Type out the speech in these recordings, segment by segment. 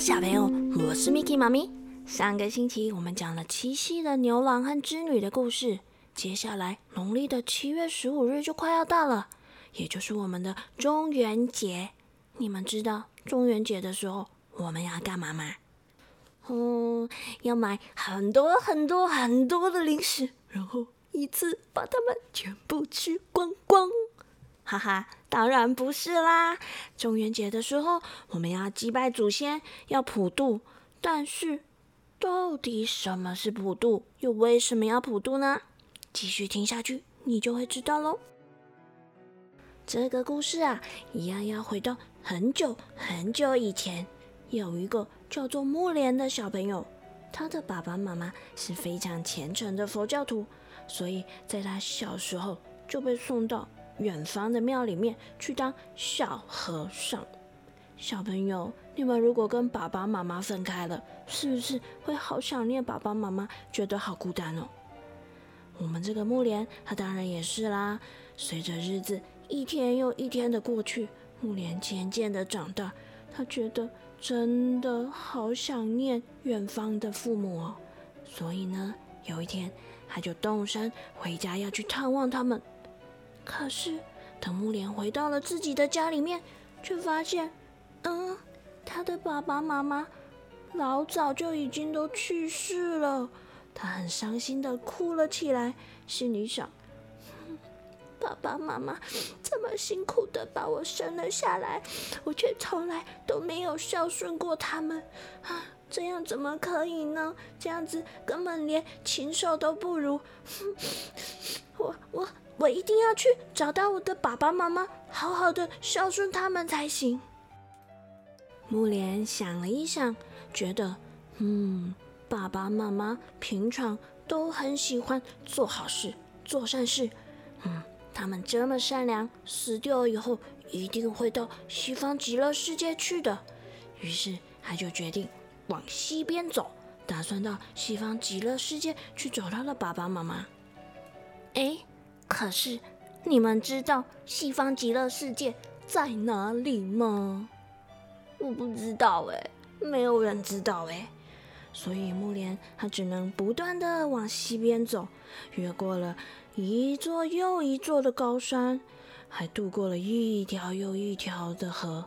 小朋友，我是 Miki 妈咪。上个星期我们讲了七夕的牛郎和织女的故事，接下来农历的七月十五日就快要到了，也就是我们的中元节。你们知道中元节的时候我们要干嘛吗？嗯，要买很多很多很多的零食，然后一次把它们全部吃光光。哈哈，当然不是啦！中元节的时候，我们要祭拜祖先，要普渡。但是，到底什么是普渡？又为什么要普渡呢？继续听下去，你就会知道喽。这个故事啊，一样要回到很久很久以前，有一个叫做木莲的小朋友，他的爸爸妈妈是非常虔诚的佛教徒，所以在他小时候就被送到。远方的庙里面去当小和尚。小朋友，你们如果跟爸爸妈妈分开了，是不是会好想念爸爸妈妈，觉得好孤单哦？我们这个木莲，他当然也是啦。随着日子一天又一天的过去，木莲渐渐的长大，他觉得真的好想念远方的父母哦。所以呢，有一天他就动身回家要去探望他们。可是，等木莲回到了自己的家里面，却发现，嗯，他的爸爸妈妈老早就已经都去世了。他很伤心的哭了起来，心里想：爸爸妈妈这么辛苦的把我生了下来，我却从来都没有孝顺过他们！这样怎么可以呢？这样子根本连禽兽都不如。我我。我一定要去找到我的爸爸妈妈，好好的孝顺他们才行。木莲想了一想，觉得，嗯，爸爸妈妈平常都很喜欢做好事、做善事，嗯，他们这么善良，死掉以后一定会到西方极乐世界去的。于是他就决定往西边走，打算到西方极乐世界去找他的爸爸妈妈。哎。可是，你们知道西方极乐世界在哪里吗？我不知道哎，没有人知道哎。所以木莲他只能不断的往西边走，越过了一座又一座的高山，还渡过了一条又一条的河。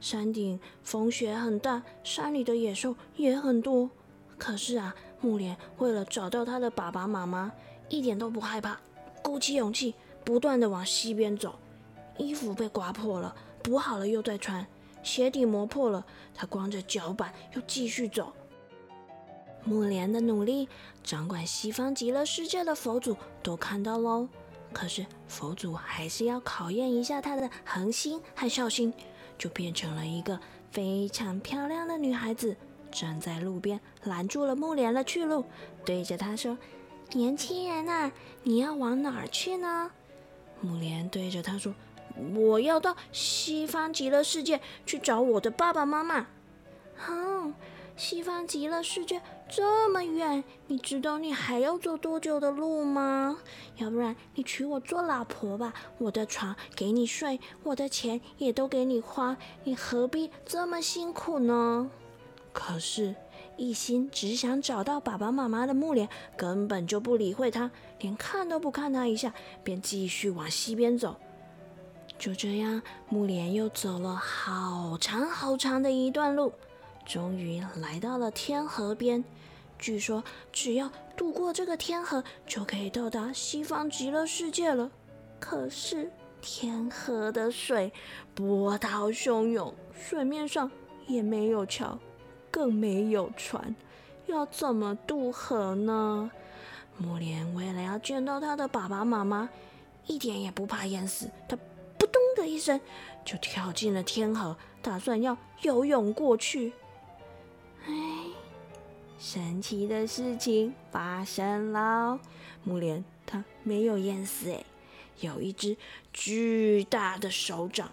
山顶风雪很大，山里的野兽也很多。可是啊，木莲为了找到他的爸爸妈妈，一点都不害怕。鼓起勇气，不断的往西边走。衣服被刮破了，补好了又再穿；鞋底磨破了，他光着脚板又继续走。木莲的努力，掌管西方极乐世界的佛祖都看到喽。可是佛祖还是要考验一下他的恒心和孝心，就变成了一个非常漂亮的女孩子，站在路边拦住了木莲的去路，对着他说。年轻人啊，你要往哪儿去呢？木莲对着他说：“我要到西方极乐世界去找我的爸爸妈妈。”哼，西方极乐世界这么远，你知道你还要走多久的路吗？要不然你娶我做老婆吧，我的床给你睡，我的钱也都给你花，你何必这么辛苦呢？可是。一心只想找到爸爸妈妈的木莲根本就不理会他，连看都不看他一下，便继续往西边走。就这样，木莲又走了好长好长的一段路，终于来到了天河边。据说，只要渡过这个天河，就可以到达西方极乐世界了。可是，天河的水波涛汹涌，水面上也没有桥。更没有船，要怎么渡河呢？木莲为了要见到他的爸爸妈妈，一点也不怕淹死，他扑通的一声就跳进了天河，打算要游泳过去。哎，神奇的事情发生了，木莲他没有淹死，哎，有一只巨大的手掌。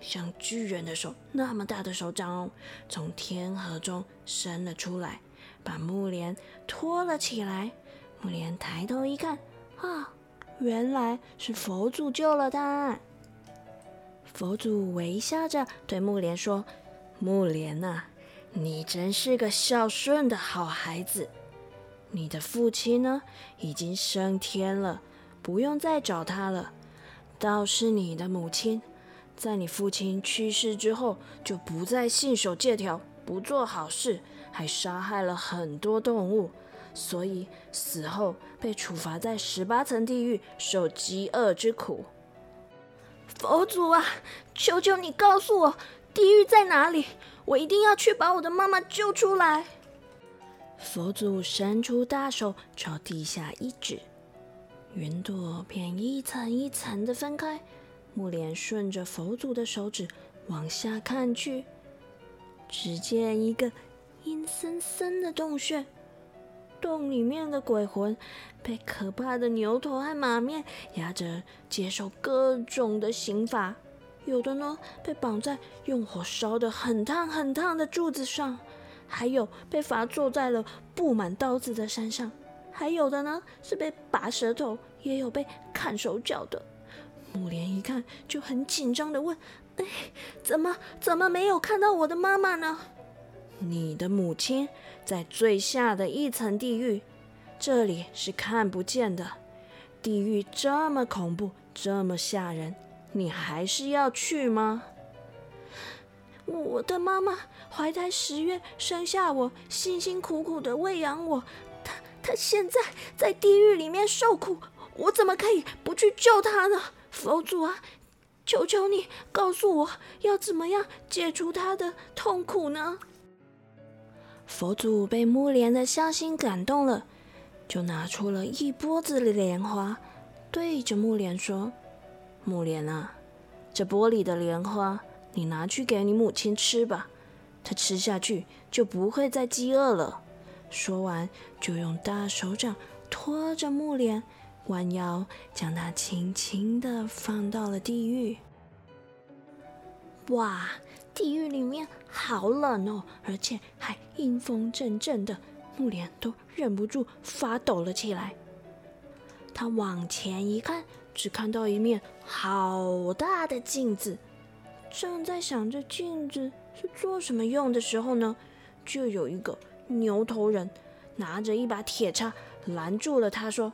像巨人的手那么大的手掌哦，从天河中伸了出来，把木莲托了起来。木莲抬头一看，啊，原来是佛祖救了他。佛祖微笑着对木莲说：“木莲啊，你真是个孝顺的好孩子。你的父亲呢，已经升天了，不用再找他了。倒是你的母亲，在你父亲去世之后，就不再信守戒条，不做好事，还杀害了很多动物，所以死后被处罚在十八层地狱，受饥饿之苦。佛祖啊，求求你告诉我，地狱在哪里？我一定要去把我的妈妈救出来。佛祖伸出大手朝地下一指，云朵便一层一层的分开。木莲顺着佛祖的手指往下看去，只见一个阴森森的洞穴，洞里面的鬼魂被可怕的牛头和马面压着，接受各种的刑罚。有的呢，被绑在用火烧的很烫很烫的柱子上。还有被罚坐在了布满刀子的山上，还有的呢是被拔舌头，也有被砍手脚的。木莲一看就很紧张的问：“哎，怎么怎么没有看到我的妈妈呢？”你的母亲在最下的一层地狱，这里是看不见的。地狱这么恐怖，这么吓人，你还是要去吗？我的妈妈怀胎十月生下我，辛辛苦苦的喂养我，她她现在在地狱里面受苦，我怎么可以不去救她呢？佛祖啊，求求你告诉我要怎么样解除他的痛苦呢？佛祖被木莲的孝心感动了，就拿出了一钵子的莲花，对着木莲说：“木莲啊，这钵里的莲花。”你拿去给你母亲吃吧，她吃下去就不会再饥饿了。说完，就用大手掌托着木莲，弯腰将它轻轻的放到了地狱。哇，地狱里面好冷哦，而且还阴风阵阵的，木莲都忍不住发抖了起来。他往前一看，只看到一面好大的镜子。正在想着镜子是做什么用的时候呢，就有一个牛头人拿着一把铁叉拦住了他，说：“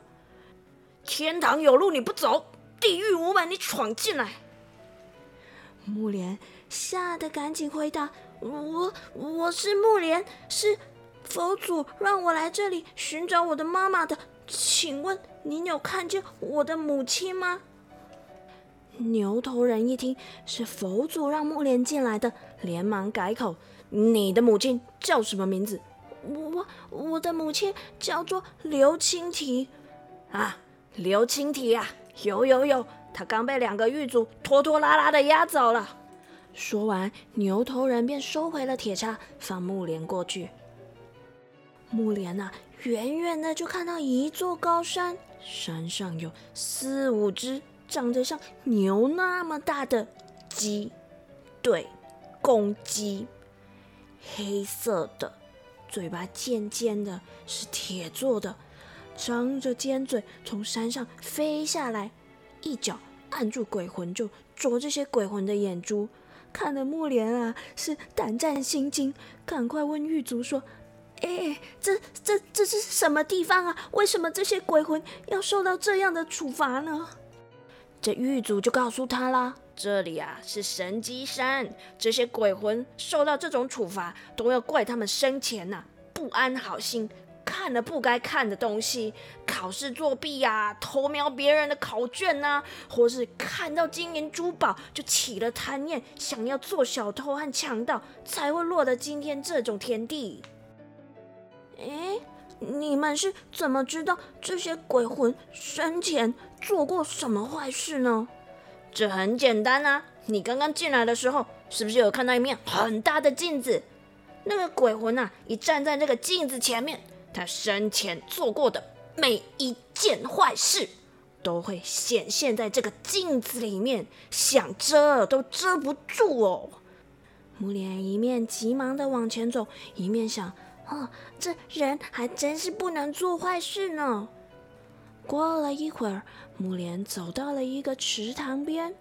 天堂有路你不走，地狱无门你闯进来。”木莲吓得赶紧回答：“我我是木莲，是佛祖让我来这里寻找我的妈妈的。请问您有看见我的母亲吗？”牛头人一听是佛祖让木莲进来的，连忙改口：“你的母亲叫什么名字？”“我我的母亲叫做刘青提。”“啊，刘青提啊，有有有，他刚被两个狱卒拖拖拉拉的押走了。”说完，牛头人便收回了铁叉，放木莲过去。木莲呐，远远的就看到一座高山，山上有四五只。长得像牛那么大的鸡，对，公鸡，黑色的，嘴巴尖尖的，是铁做的，张着尖嘴从山上飞下来，一脚按住鬼魂就啄这些鬼魂的眼珠，看得木莲啊是胆战心惊，赶快问狱卒说：“哎，这这这是什么地方啊？为什么这些鬼魂要受到这样的处罚呢？”这狱卒就告诉他啦：“这里啊是神机山，这些鬼魂受到这种处罚，都要怪他们生前呐不安好心，看了不该看的东西，考试作弊呀，偷瞄别人的考卷呐，或是看到金银珠宝就起了贪念，想要做小偷和强盗，才会落得今天这种田地。”哎。你们是怎么知道这些鬼魂生前做过什么坏事呢？这很简单啊！你刚刚进来的时候，是不是有看到一面很大的镜子？那个鬼魂呐，一站在那个镜子前面，他生前做过的每一件坏事，都会显现在这个镜子里面，想遮都遮不住哦。木莲一面急忙的往前走，一面想。哦，这人还真是不能做坏事呢。过了一会儿，木莲走到了一个池塘边。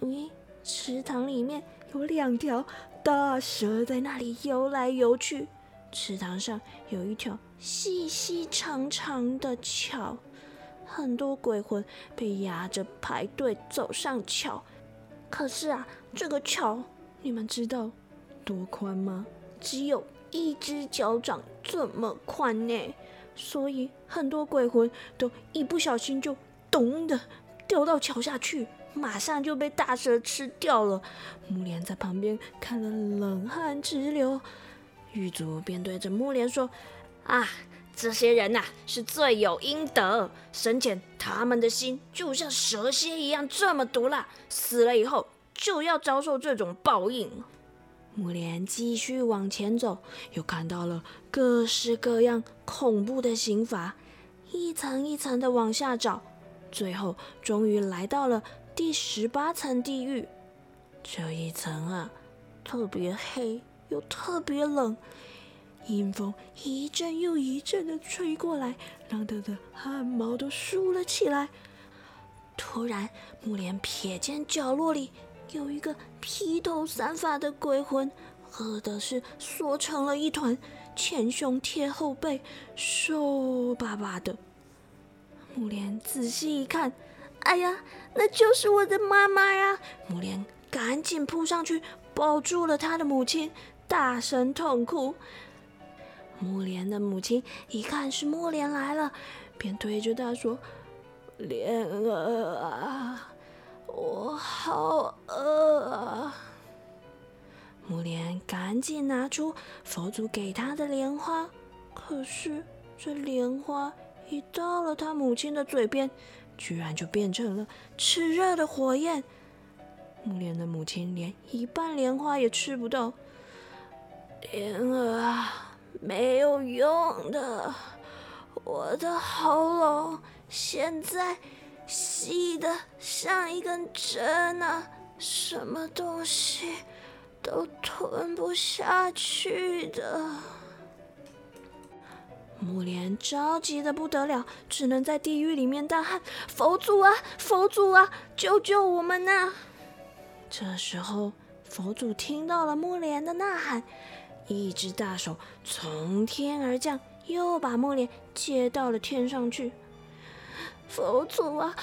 咦，池塘里面有两条大蛇在那里游来游去。池塘上有一条细细长长的桥，很多鬼魂被压着排队走上桥。可是啊，这个桥你们知道多宽吗？只有一只脚掌这么宽呢。所以很多鬼魂都一不小心就咚的掉到桥下去，马上就被大蛇吃掉了。木莲在旁边看了冷汗直流。狱卒便对着木莲说：“啊，这些人呐是罪有应得，生前他们的心就像蛇蝎一样这么毒辣，死了以后就要遭受这种报应。”木莲继续往前走，又看到了各式各样恐怖的刑罚，一层一层的往下找，最后终于来到了第十八层地狱。这一层啊，特别黑又特别冷，阴风一阵又一阵的吹过来，让他的汗毛都竖了起来。突然，木莲瞥见角落里。有一个披头散发的鬼魂，饿的是缩成了一团，前胸贴后背，瘦巴巴的。木莲仔细一看，哎呀，那就是我的妈妈呀！木莲赶紧扑上去抱住了他的母亲，大声痛哭。木莲的母亲一看是木莲来了，便对着他说：“莲儿啊！”我好饿啊！木莲赶紧拿出佛祖给他的莲花，可是这莲花一到了他母亲的嘴边，居然就变成了炽热的火焰。木莲的母亲连一半莲花也吃不到。莲儿啊，没有用的，我的喉咙现在……细的像一根针啊，什么东西都吞不下去的。木莲着急的不得了，只能在地狱里面大喊：“佛祖啊，佛祖啊，救救我们呐！”这时候，佛祖听到了木莲的呐喊，一只大手从天而降，又把木莲接到了天上去。佛祖啊，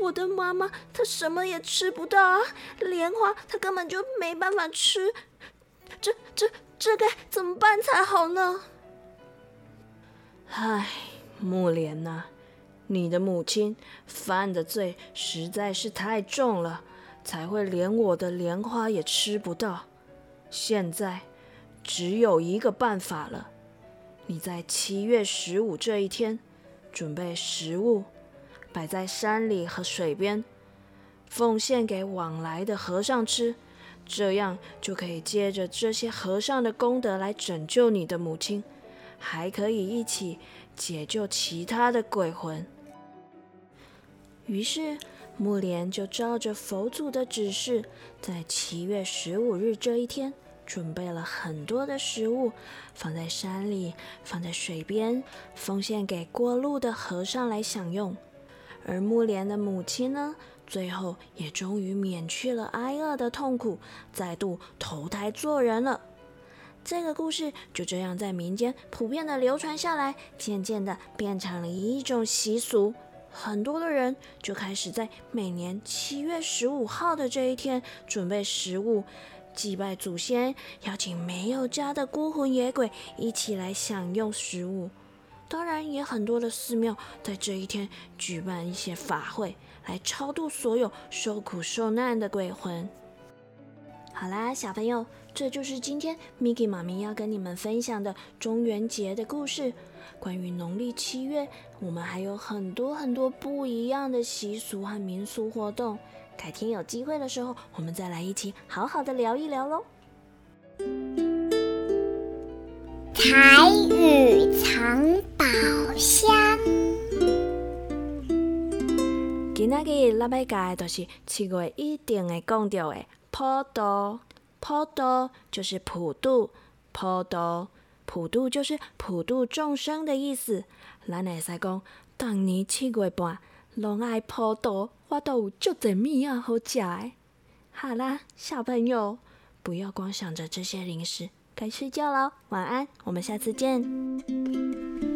我的妈妈她什么也吃不到啊，莲花她根本就没办法吃，这这这该怎么办才好呢？唉，木莲呐，你的母亲犯的罪实在是太重了，才会连我的莲花也吃不到。现在只有一个办法了，你在七月十五这一天准备食物。摆在山里和水边，奉献给往来的和尚吃，这样就可以借着这些和尚的功德来拯救你的母亲，还可以一起解救其他的鬼魂。于是木莲就照着佛祖的指示，在七月十五日这一天，准备了很多的食物，放在山里，放在水边，奉献给过路的和尚来享用。而木莲的母亲呢，最后也终于免去了挨饿的痛苦，再度投胎做人了。这个故事就这样在民间普遍的流传下来，渐渐的变成了一种习俗。很多的人就开始在每年七月十五号的这一天准备食物，祭拜祖先，邀请没有家的孤魂野鬼一起来享用食物。当然，也很多的寺庙在这一天举办一些法会，来超度所有受苦受难的鬼魂。好啦，小朋友，这就是今天 Miki 妈咪要跟你们分享的中元节的故事。关于农历七月，我们还有很多很多不一样的习俗和民俗活动。改天有机会的时候，我们再来一起好好的聊一聊喽。彩雨藏宝箱。今仔日咱要教的就是七月一定会讲到的普渡。普渡就是普渡，普渡，普渡就是普渡众生的意思。咱会使讲，当年七月半，拢爱普渡，我都有足侪物啊好食诶。好啦，小朋友。不要光想着这些零食，该睡觉了。晚安，我们下次见。